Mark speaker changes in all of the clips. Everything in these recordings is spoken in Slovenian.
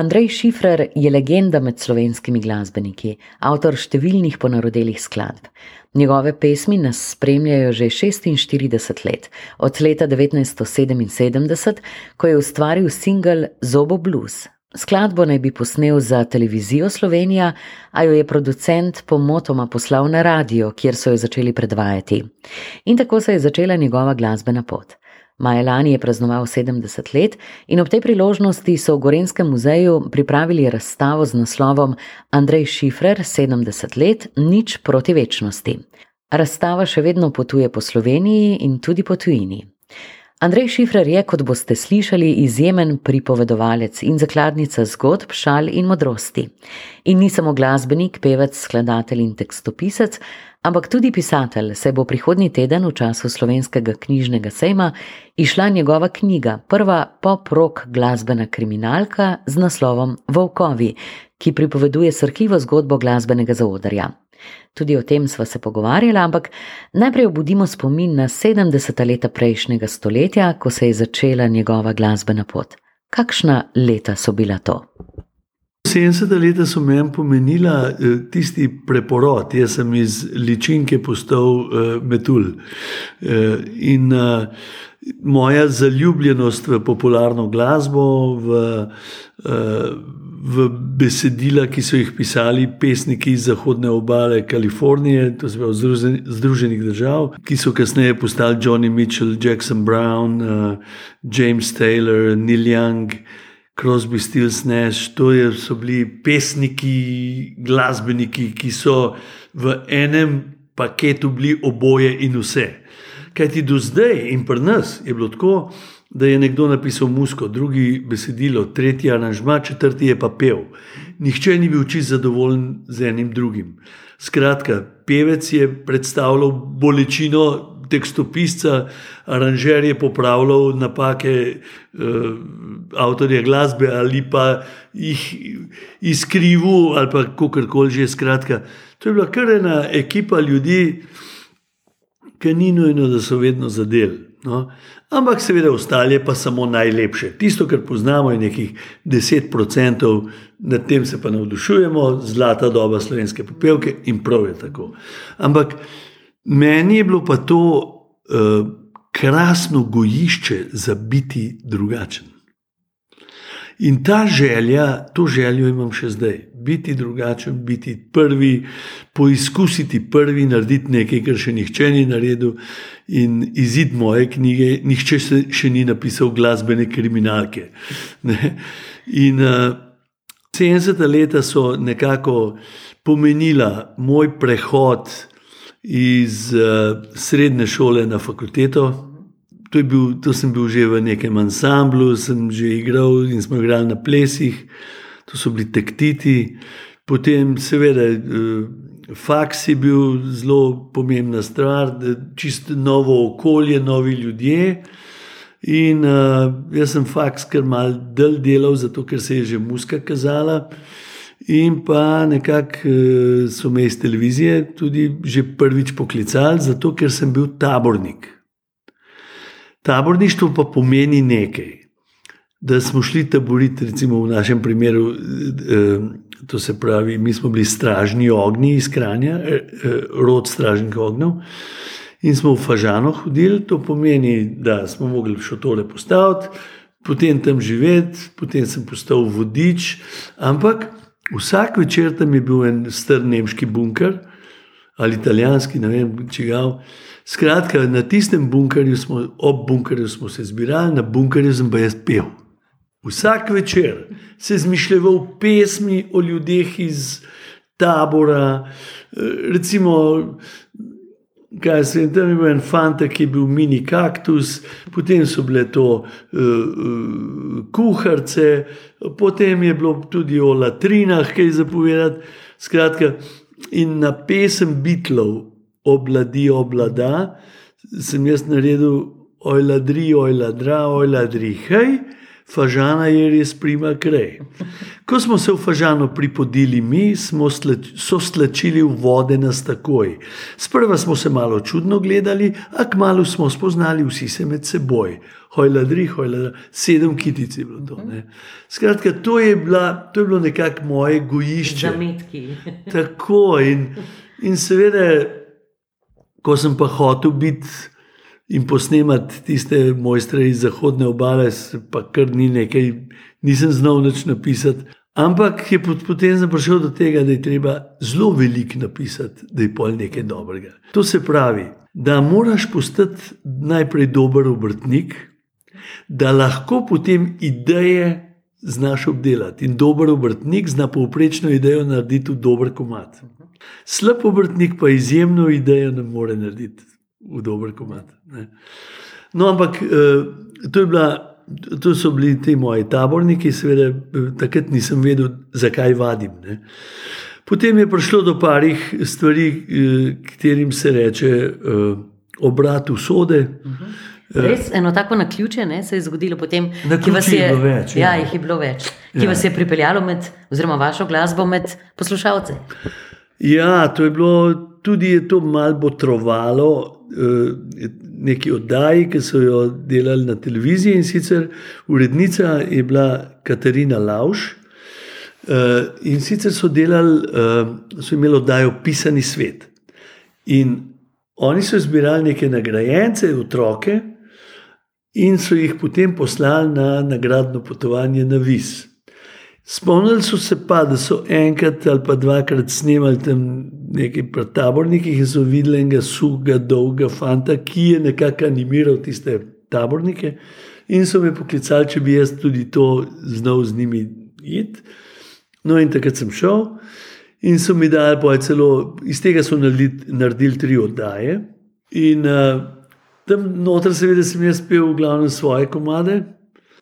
Speaker 1: Andrej Šifrer je legenda med slovenskimi glasbeniki, avtor številnih ponarodelih skladb. Njegove pesmi nas spremljajo že 46 let, od leta 1977, ko je ustvaril singel Zobo Blues. Skladbo naj bi posnel za televizijo Slovenija, a jo je producent pomotoma poslal na radio, kjer so jo začeli predvajati. In tako se je začela njegova glasbena pot. Maja lani je praznoval 70 let in ob tej priložnosti so v Gorenskem muzeju pripravili razstavo z naslovom Andrej Šifrer 70 let, nič proti večnosti. Razstava še vedno potuje po Sloveniji in tudi po tujini. Andrej Šifrer je, kot boste slišali, izjemen pripovedovalec in zakladnica zgodb, šal in modrosti. In ni samo glasbenik, pevec, skladatelj in tekstopisec, ampak tudi pisatelj, saj bo prihodnji teden v času slovenskega knjižnega sejma išla njegova knjiga, prva pop-rock glasbena kriminalka z naslovom Volkovi, ki pripoveduje srhljivo zgodbo glasbenega zaodarja. Tudi o tem sva se pogovarjala, ampak najprej obudimo spomin na 70. leta prejšnjega stoletja, ko se je začela njegova glasbena pot. Kakšna leta so bila to?
Speaker 2: 70. leta so meni pomenila eh, tisti preporod, jaz sem iz ličinke postal uh, metul. Uh, in moja zaljubljenost v popularno glasbo, v, uh, v besedila, ki so jih pisali pesniki iz zahodne obale Kalifornije, to se pravi Združenih držav, ki so kasneje postali Johnny Mitchell, Jackson Brown, uh, James Taylor, Neil Young. Crosby, Stills, Nash, to je, so bili pesniki, glasbeniki, ki so v enem paketu bili oboje in vse. Kaj ti do zdaj in pri nas je bilo tako, da je nekdo napisal musko, drugi besedilo, tretji aranžma, četrti je pa pev. Nihče ni bil čisto zadovoljen z enim drugim. Skratka, pevec je predstavljal bolečino tekstopisca, aranžer je popravljal napake uh, avtorja glasbe ali pa jih izkrivil ali kako koli že. Skratka, to je bila kar ena ekipa ljudi, ki ni nujno, da so vedno zadeli. No? Ampak, seveda, ostale pa samo najlepše. Tisto, kar poznamo, je nekih 10%, nad tem se pa navdušujemo, zlata doba slovenske popevke in prav je tako. Ampak meni je bilo pa to uh, krasno gojišče za biti drugačen. In ta želja, to željo imam še zdaj, biti drugačen, biti prvi, poizkusiti prvi, narediti nekaj, kar še nihče ni naredil. In izid moje knjige, nihče še ni napisal glasbene kriminalke. Ne? In uh, eh, 70 leta so nekako pomenila moj prehod iz uh, srednje šole na fakulteto. To, bil, to sem bil že v nekem ansamblu, sem že igral in smo igrali na plesih, to so bili tektiti. Potem, seveda, eh, faks je bil zelo pomembna stvar, čisto novo okolje, novi ljudje. In uh, jaz sem faks kar mal del delal, zato ker se je že muska kazala. In pa nekako uh, so me iz televizije tudi že prvič poklicali, zato ker sem bil tabornik. Taborništvo pa pomeni nekaj. Da smo šli taboriti, recimo v našem primeru, eh, to se pravi, mi smo bili stražni ognji iz Kranja, eh, eh, rod stražnih ognjev. In smo v Fažano hodili, to pomeni, da smo mogli šotore postaviti, potem tam živeti, potem sem postal vodič. Ampak vsak večer tam je bil en star nemški bunker ali italijanski, ne vem, če ga. Skratka, na tistem bunkerju smo, ob bunkerju smo se zbirali, na bunkerju sem pa jaz pel. Vsak večer se zmišljal pesmi o ljudeh iz tabora. Recimo, kaj se jim tam je bil en fant, ki je bil mini kaktus, potem so bile to uh, uh, kuharice, potem je bilo tudi o latrinah, kaj zapovedati. Skratka, in na pesem Bitlov obladi, oblada, sem jaz naredil oj ladri, oj ladra, oj ladri, hej, Fažana je res prima krej. Ko smo se v Fažano pripodili mi, smo slač, so stlačili v vode nas takoj. Sprva smo se malo čudno gledali, a kmalo smo spoznali vsi se med seboj. Hojladri, hojladri, sedem kitic je bilo to. Ne. Skratka, to je, bila, to je bilo nekako moje gojišče.
Speaker 1: Zametki.
Speaker 2: Tako in, in seveda, ko sem pa hotel biti in posnemati tiste mojstre iz zahodne obale, pa kar ni nekaj, nisem znal več napisati. Ampak je potem prišel do tega, da je treba zelo veliko napisati, da je pol nekaj dobrega. To se pravi, da moraš postati najprej dober obrtnik, da lahko potem ideje znaš obdelati. In dober obrtnik zna povprečno idejo narediti v dober komat. Slab obrtnik pa izjemno idejo ne more narediti v dober komat. Ne. No, ampak to, bila, to so bili ti moji taborniki, seveda takrat nisem vedel, zakaj vadim. Ne. Potem je prišlo do parih stvari, katerim se reče obrat usode. Uh -huh.
Speaker 1: Res eno tako na ključe ne, se je zgodilo, potem,
Speaker 2: ki vas je, je več.
Speaker 1: Ja, jih je bilo več, ki ja. vas je pripeljalo med, oziroma vašo glasbo med poslušalce.
Speaker 2: Ja, to je bilo tudi je to malo botrovalo eh, neki oddaji, ki so jo delali na televiziji in sicer urednica je bila Katarina Lauš. Uh, in sicer so delali, uh, so imeli oddajo Pisani svet. In oni so zbirali neke nagrajence, otroke, in so jih potem poslali na nagradno potovanje na Vis. Spomnili so se pa, da so enkrat ali pa dvakrat snemali tam nekaj tabornikih in so videli enega suhega, dolga fanta, ki je nekako animiral tiste tabornike. In so me poklicali, če bi jaz tudi to znal z njimi iti. No, in takrat sem šel in so mi dali, pa celo iz tega so naredili, naredili tri oddaje. In uh, tam noter, seveda, sem jaz pel v glavnem svoje komade.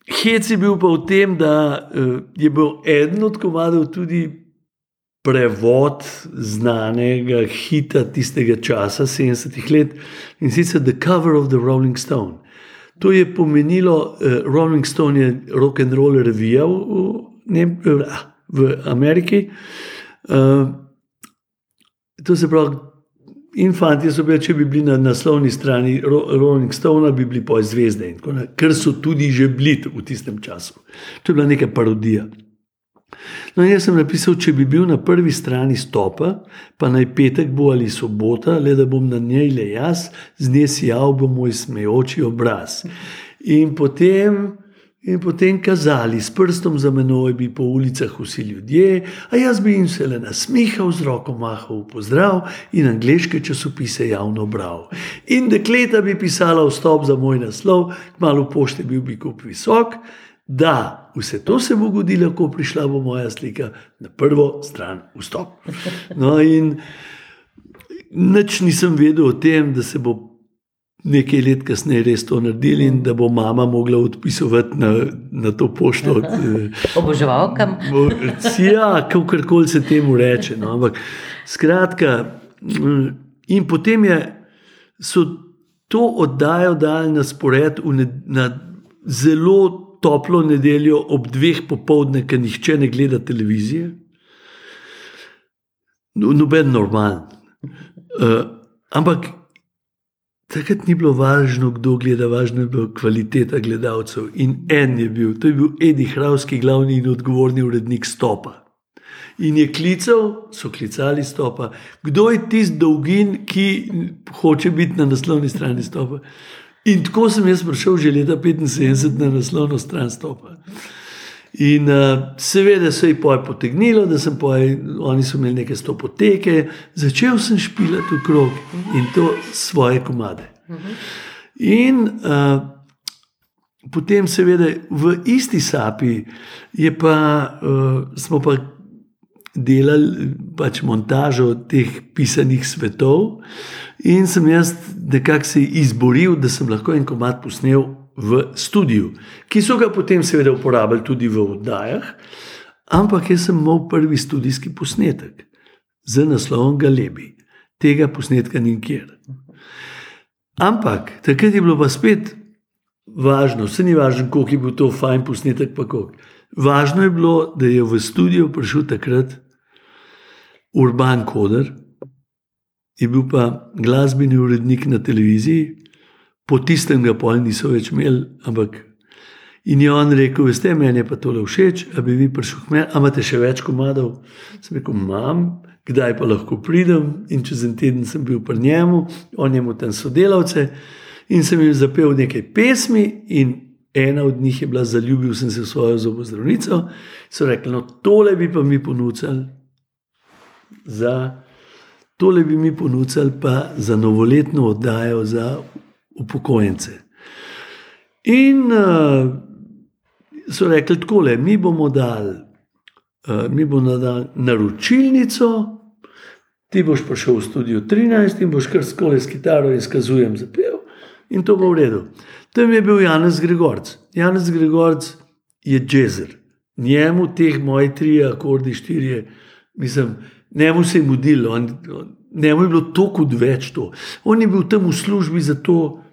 Speaker 2: Hec je bil pa v tem, da uh, je bil eden od komadov tudi prevod znanega hita tistega časa, 70-ih let in sicer The Cover of the Rolling Stone. To je pomenilo, uh, Rolling Stone je rock and roll revija v, v, v Ameriki. Uh, to se pravi, In fanti so bili, če bi bili na naslovni strani Rolling Stone, bi bili poje zvezde, ker so tudi že bili v tistem času. To je bila neka parodija. No, jaz sem napisal, če bi bil na prvi strani stopa, pa naj petek bo ali sobota, le da bom na njej le jaz, z nje sijal bo moj smejoči obraz. In potem in potem kazali s prstom za menoj, bi po ulicah vsi ljudje, a jaz bi jim se le nasmihal, z roko mahal v pozdrav in angliške časopise javno bral. In dekleta bi pisala vstop za moj naslov, malo pošte bil bi kup visok. Da, vse to se bo zgodilo, ko prišla bo moja slika na prvo stran vstop. No, in nič nisem vedel o tem, da se bo nekaj let kasneje res to naredili in da bo mama mogla odpisovati na, na to pošto.
Speaker 1: Oboževalkam.
Speaker 2: ja, kako koli se temu reče. No. Ampak, skratka, in potem je, so to oddajo dali na spored na zelo toplo nedeljo ob dveh popovdne, ker nihče ne gleda televizije. No, noben normalen. Uh, ampak Takrat ni bilo važno, kdo gleda, važno je bila kvaliteta gledalcev. In en je bil, to je bil Edi Hravski, glavni in odgovorni urednik Stopa. In je klical, so klicali Stopa, kdo je tisti dolgin, ki hoče biti na naslovni strani Stopa. In tako sem jaz prišel že leta 75 na naslovno stran Stopa. In uh, seveda se je poj potegnilo, da sem poj, oni so imeli neke stopoteke, začel sem špilati v krog in to svoje komade. In uh, potem, seveda, v isti sapi pa, uh, smo pa delali pač montažo teh pisanih svetov, in sem jaz nekako se izboril, da sem lahko en komad posnel v studiu, ki so ga potem seveda uporabljali tudi v oddajah, ampak jaz sem imel prvi študijski posnetek z naslovom Galebi. Tega posnetka ni nikjer. Ampak takrat je bilo pa spet važno, vse ni važno, koliko je bil to fajn posnetek, pa koliko. Važno je bilo, da je v studio prišel takrat Urban Koder, je bil pa glasbeni urednik na televiziji, po tistem ga pol niso več imeli, ampak. In je on rekel, veste, meni je pa tole všeč, a bi vi prišel k meni, a imate še več komadov? Sem rekel, imam, kdaj pa lahko pridem. In čez en teden sem bil pri njemu, on je imel tam sodelavce in sem jim zapel nekaj pesmi. In ena od njih je bila, zaljubil sem se v svojo zobozdravnico. So rekli, no, tole bi pa mi ponudili za. Tole bi mi ponudili pa za novoletno oddajo za upokojence. In uh, so rekli tako, mi bomo dali, uh, mi bomo dali naročilnico, ti boš prišel v studio 13 in boš kar skole s kitaro izkazujem za pev in to bo v redu. Tam je bil Janez Gregorc. Janez Gregorc je jazzer. Njemu teh mojih tri akordi, štiri, mislim, njemu se je mudilo, njemu je bilo toliko več to. On je bil tam v službi zato,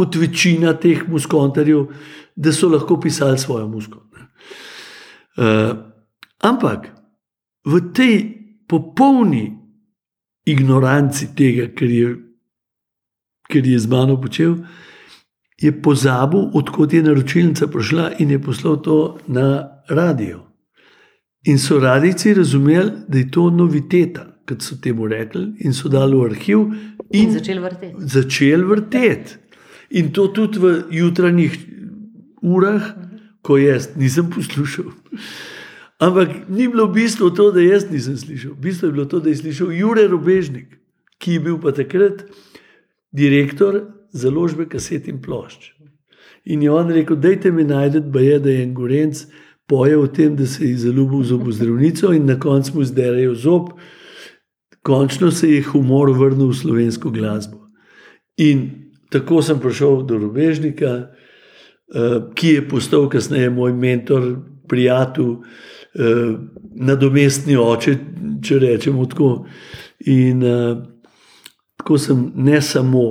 Speaker 2: kot večina teh muskontarjev, da so lahko pisali svojo musko. Uh, ampak v tej popolni ignoranci tega, kar je, kar je z mano počel, je pozabil, odkot je naročilnica prišla in je poslal to na radio. In so radici razumeli, da je to noviteta, kot so temu rekli, in so dali v arhiv
Speaker 1: in, in začeli vrteti.
Speaker 2: Začel vrtet. In to tudi v jutranjih urah, ko jaz nisem poslušal. Ampak ni bilo bistvo to, da jaz nisem slišal. Bistvo je bilo to, da je slišal Jurek Robežnik, ki je bil pa takrat direktor založbe kaset in plošč. In je on rekel: Dajte mi najti, da je, da je en gorenc poje o tem, da se je zaljubil z obozdravnico in na koncu mu zderajo zob. Končno se je humor vrnil v slovensko glasbo. In tako sem prišel do Robežnika, eh, ki je postal kasneje moj mentor, prijatelj. Eh, nadomestni oče, če rečemo tako. In uh, tako sem ne samo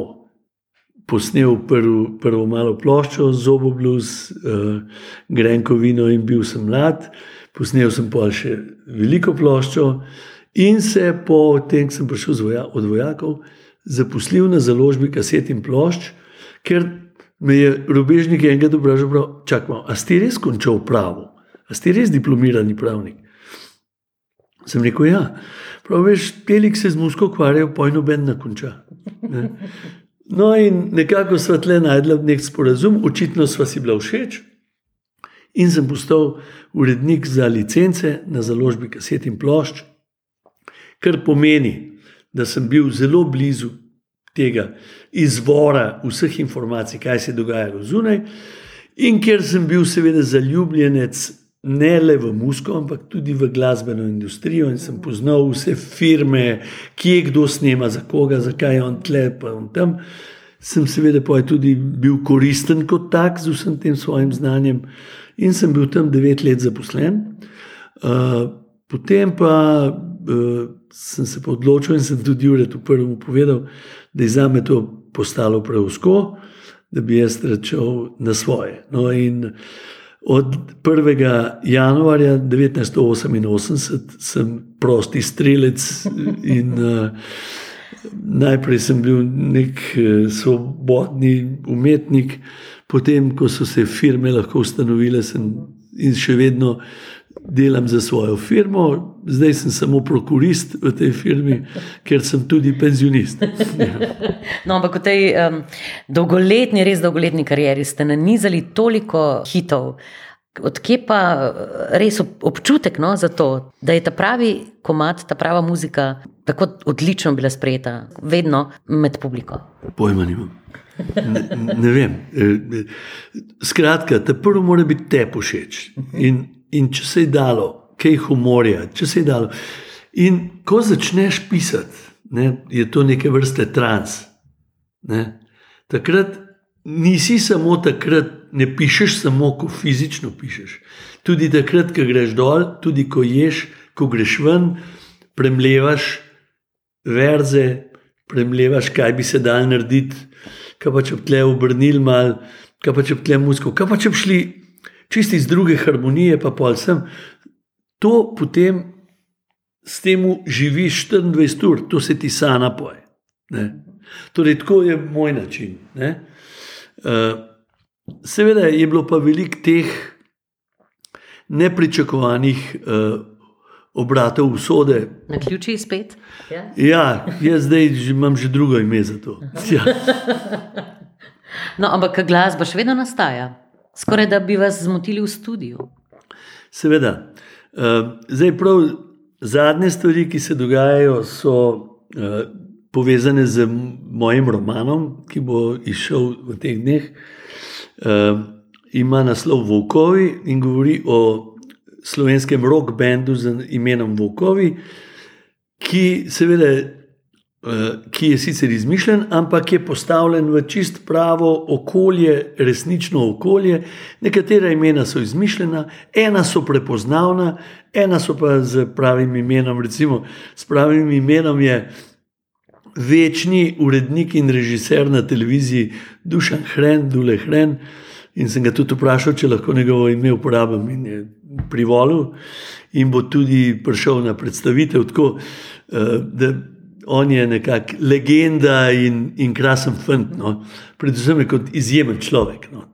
Speaker 2: posnel prv, prvo malo ploščo, zobo blues, uh, grenko vino in bil sem mlad, posnel sem pa še veliko ploščo. In se po tem, ko sem prišel voja, od vojakov, zaposlil na založbi kaset in plošč, ker me je rubežnik enkrat vprašal: Čakaj, a si res končal pravo? A ste res diplomirani pravnik? Sem rekel, ja. Prav veš, telik se z musko ukvarjajo, pojno ben na konča. Ne? No, in nekako sva tle najdla nek sporazum, očitno sva si bila všeč. In sem postal urednik za licence na založbi kaset in plošč, kar pomeni, da sem bil zelo blizu tega izvora vseh informacij, kaj se je dogajalo zunaj, in ker sem bil seveda zaljubljenec ne le v musko, ampak tudi v glasbeno industrijo. In sem poznal vse firme, kje kdo snema, za koga, zakaj je on tle, pa on tam. Sem seveda tudi bil koristen kot tak z vsem tem svojim znanjem in sem bil tam devet let zaposlen. Uh, potem pa uh, sem se pa odločil in sem tudi Juretu prvemu povedal, da je za me to postalo preusko, da bi jaz rečel na svoje. No, in Od 1. januarja 1988 sem prosti strelec in uh, najprej sem bil nek uh, svobodni umetnik, potem, ko so se firme lahko ustanovile, sem in še vedno delam za svojo firmo, zdaj sem samo prokurist v tej firmi, ker sem tudi penzionist.
Speaker 1: no, ampak v tej um, dolgoletni, res dolgoletni karieri ste nanizali toliko hitov. Odkje pa res občutek no, za to, da je ta pravi komat, ta prava muzika tako odlično bila sprejeta, vedno med publiko?
Speaker 2: Pojma nimam. Ne, ne vem. E, e, skratka, ta prvo mora biti te pošeč. In in če se je dalo, kaj humorja, če se je dalo. In ko začneš pisati, ne, je to neke vrste trans. Ne. Takrat nisi samo takrat, ne pišeš samo, ko fizično pišeš. Tudi takrat, ko greš dol, tudi ko ješ, ko greš ven, premlevaš verze, premlevaš, kaj bi se dal narediti. Kaj pa če bi tle obrnil malo kaj pa če bi tle muziko, kaj pa če bi šli čisti iz druge harmonije, pa pol sem. To potem s tem živiš 24 ur, to se ti sana poje. Ne? Torej, tako je moj način. Uh, seveda je bilo pa veliko teh nepričakovanih uh, obratov usode.
Speaker 1: Na ključi spet.
Speaker 2: Ja, ja jaz zdaj že imam že drugo ime za to. Ja.
Speaker 1: No, ampak glasba še vedno nastaja. Skoraj da bi vas zmotili v studiu.
Speaker 2: Seveda. Uh, zdaj, prav zadnje stvari, ki se dogajajo, so uh, povezane z mojim romanom, ki bo izšel v teh dneh. Uh, ima naslov Vokovi in govori o slovenskem rock bandu z imenom Vokovi, ki, seveda, ki je sicer izmišljen, ampak je postavljen v čist pravo okolje, resnično okolje. Nekatera imena so izmišljena, ena so prepoznavna, ena so pa z pravim imenom. Recimo, s pravim imenom je večni urednik in režiser na televiziji Dušan Hren, Dule Hren. In sem ga tudi vprašal, če lahko njegovo ime uporabim, in je privolil, in bo tudi prišel na predstavitev. Tako, eh, da on je nekako legenda in, in krasen fant, no. predvsem kot izjemen človek. No.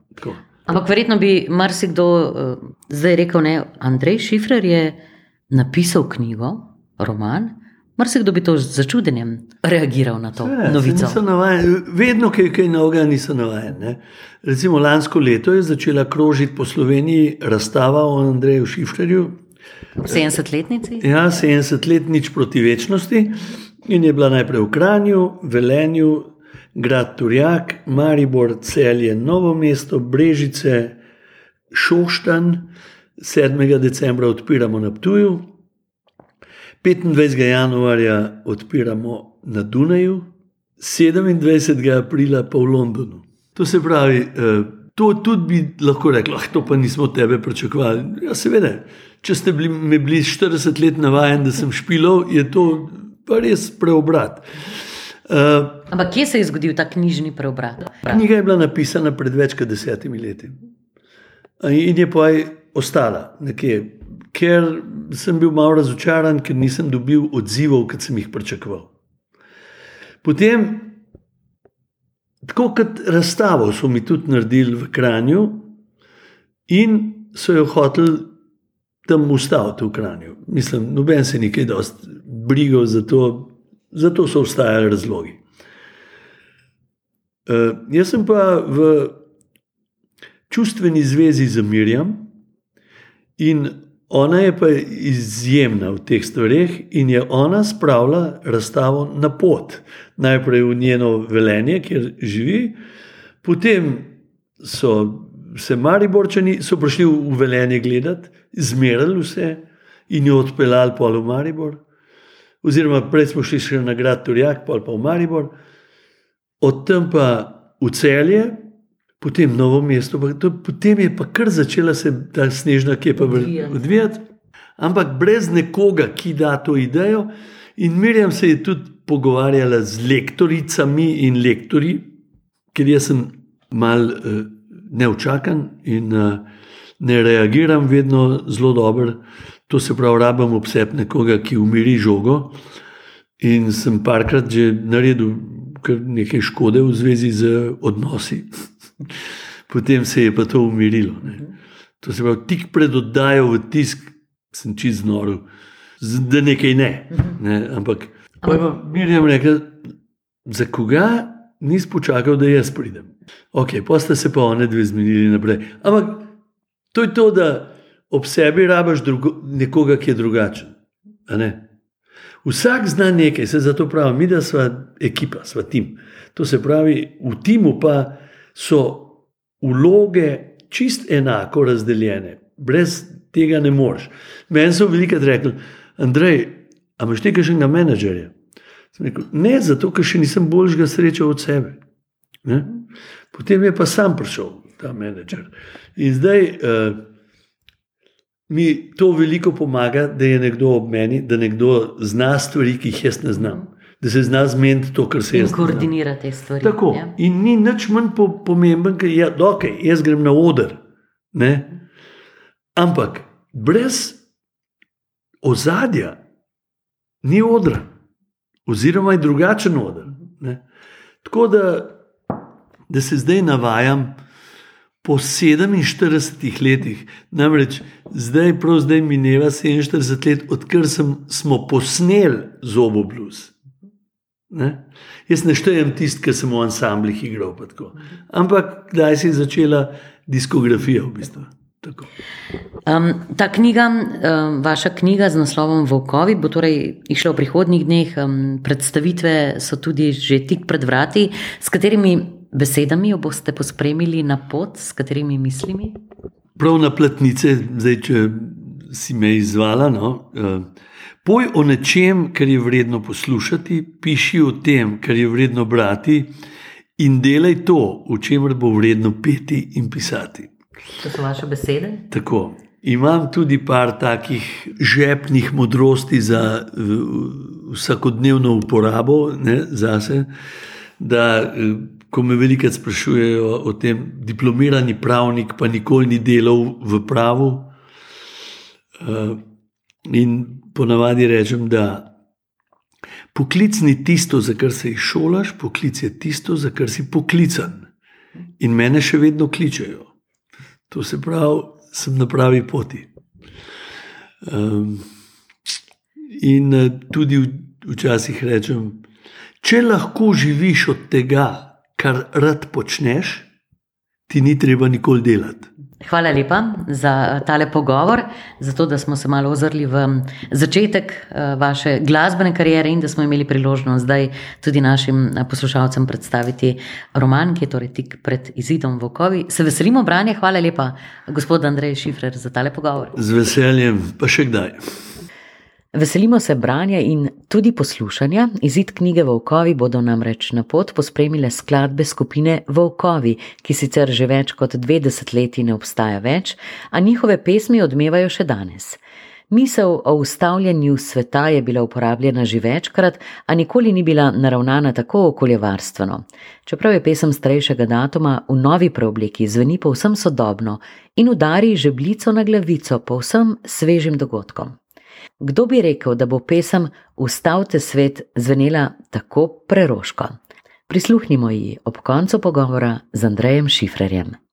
Speaker 1: Ampak verjetno bi marsikdo uh, zdaj rekel, da Andrej Šifrer je napisal knjigo, roman. Marsikdo bi to z začudenjem reagiral na to
Speaker 2: ja,
Speaker 1: novico.
Speaker 2: Vedno, kaj, kaj novega niso navajeni. Recimo lansko leto je začela krožiti po Sloveniji razstava o Andreju Šifrerju.
Speaker 1: 70-letnici?
Speaker 2: Ja, 70-letnič proti večnosti. In je bila najprej v Kranju, Velenju, Grad Turjak, Maribor, Celje, Novo mesto, Brežice, Šoštan. 7. decembra odpiramo na Ptuju, 25. januarja odpiramo na Dunaju, 27. aprila pa v Londonu. To se pravi, eh, to tudi bi lahko rekli, da to pa nismo tebe pričakovali. Ja, seveda, če ste bili, bili 40 let navaden, da sem špilov, je to res preobrat.
Speaker 1: Uh, Ampak kje se je zgodil ta knjižni preobrat?
Speaker 2: Knjiga je bila napisana pred več kot desetimi leti in je pa ostala nekje ker sem bil malo razočaran, ker nisem dobil odzivov, kot sem jih pričakoval. Potem, tako kot razstavo, so mi tudi naredili v Kranju in so jo hoteli tam ustaviti v Kranju. Mislim, noben se ni kaj dosti brigal za to, zato so obstajali razlogi. Uh, jaz sem pa v čustveni zvezi z Mirjam in Ona je pa izjemna v teh stvareh in je ona spravila razstavo na pot. Najprej v njeno velenje, kjer živi, potem so se Mariborčani prišli v velenje gledati, zmerali vse in jo odpeljali pa v Maribor. Oziroma, prej smo šli še na grad Turjak, pa pa v Maribor, od tam pa v celje, potem novo mesto, pa to, potem je pa kar začela se ta snežna kepa odvijati. Ampak brez nekoga, ki da to idejo. In Mirjam se je tudi pogovarjala z lektoricami in lektorji, ker jaz sem mal uh, neučakan in uh, ne reagiram vedno zelo dobro. To se pravi, rabim obseb nekoga, ki umiri žogo. In sem parkrat že naredil nekaj škode v zvezi z odnosi. Potem se je pa to umirilo. Ne. To se pravi, tik pred oddajo v tisk sem čist znoro, da nekaj ne. ne. Ampak pa je pa Mirjam rekel, za koga nisi počakal, da jaz pridem. Ok, pa sta se pa one dve zmenili naprej. Ampak to je to, da ob sebi rabaš drugo, nekoga, ki je drugačen. Vsak zna nekaj, se zato pravi, mi da smo ekipa, smo tim. To se pravi, v timu pa so vloge čist enako razdeljene, brez tega ne moreš. Meni so veliko rekli, Andrej, a imaš nekaj še na menedžerje? Rekel, ne, zato ker še nisem boljšega srečal od sebe. Ne? Potem je pa sam prišel ta menedžer. In zdaj uh, mi to veliko pomaga, da je nekdo ob meni, da nekdo zna stvari, ki jih jaz ne znam. da se zna zmeniti to, kar se jaz.
Speaker 1: koordinira te stvari.
Speaker 2: Tako.
Speaker 1: ja.
Speaker 2: In ni nič manj po, pomemben, ker ja, okay, jaz grem na oder. Ne? Ampak brez ozadja ni odra, oziroma je drugačen oder. Ne? Tako da, da se zdaj navajam po 47 letih, namreč zdaj, prav zdaj mineva 47 let, odkar sem, smo posneli zobo blues. Ne? Jaz ne štejem tisti, ki sem v ansamblih igral. Ampak kdaj si začela diskografija v bistvu? Tako.
Speaker 1: Um, ta knjiga, um, vaša knjiga z naslovom Volkovi, bo torej išla v prihodnjih dneh. Um, predstavitve so tudi že tik pred vrati. S katerimi besedami jo boste pospremili na pot, s katerimi mislimi?
Speaker 2: Prav na platnice, zdaj, če si me izvala. No, uh, poj o nečem, kar je vredno poslušati, piši o tem, kar je vredno brati, in delaj to, o čemer bo vredno peti in pisati.
Speaker 1: To so vaše besede.
Speaker 2: Tako. Imam tudi par takih žepnih modrosti za v, vsakodnevno uporabo ne, zase, da eh, ko me velikokrat sprašujejo o tem, diplomirani pravnik, pa nikoli ni delal v pravu. eh, In ponavadi rečem, da poklic ni tisto, za kar se izšolaš, poklic je tisto, za kar si poklican. In mene še vedno kličejo. To se pravi, sem na pravi poti. Um, in eh, tudi včasih rečem, če lahko živiš od tega, kar rad počneš, ti ni treba nikoli delati.
Speaker 1: Hvala lepa za tale pogovor, za to, da smo se malo ozrli v začetek eh, vaše glasbene kariere in da smo imeli priložnost zdaj tudi našim eh, poslušalcem predstaviti roman, ki je torej tik pred izidom Vokovi. Se veselimo branja. Hvala lepa, gospod Andrej Šifrer, za tale pogovor.
Speaker 2: Z veseljem, pa še kdaj.
Speaker 1: Veselimo se branja in tudi poslušanja. Izid knjige Volkovi bodo namreč na pot pospremile skladbe skupine Volkovi, ki sicer že več kot dve desetletji ne obstaja več, a njihove pesmi odmevajo še danes. Misel o ustavljanju sveta je bila uporabljena že večkrat, a nikoli ni bila naravnana tako okoljevarstveno. Čeprav je pesem starejšega datuma v novi preobleki zveni povsem sodobno in udari žebljico na glavico povsem svežim dogodkom. Kdo bi rekel, da bo pesem Ustavite svet zvenela tako preroško? Prisluhnimo ji ob koncu pogovora z Andrejem Šifrerjem.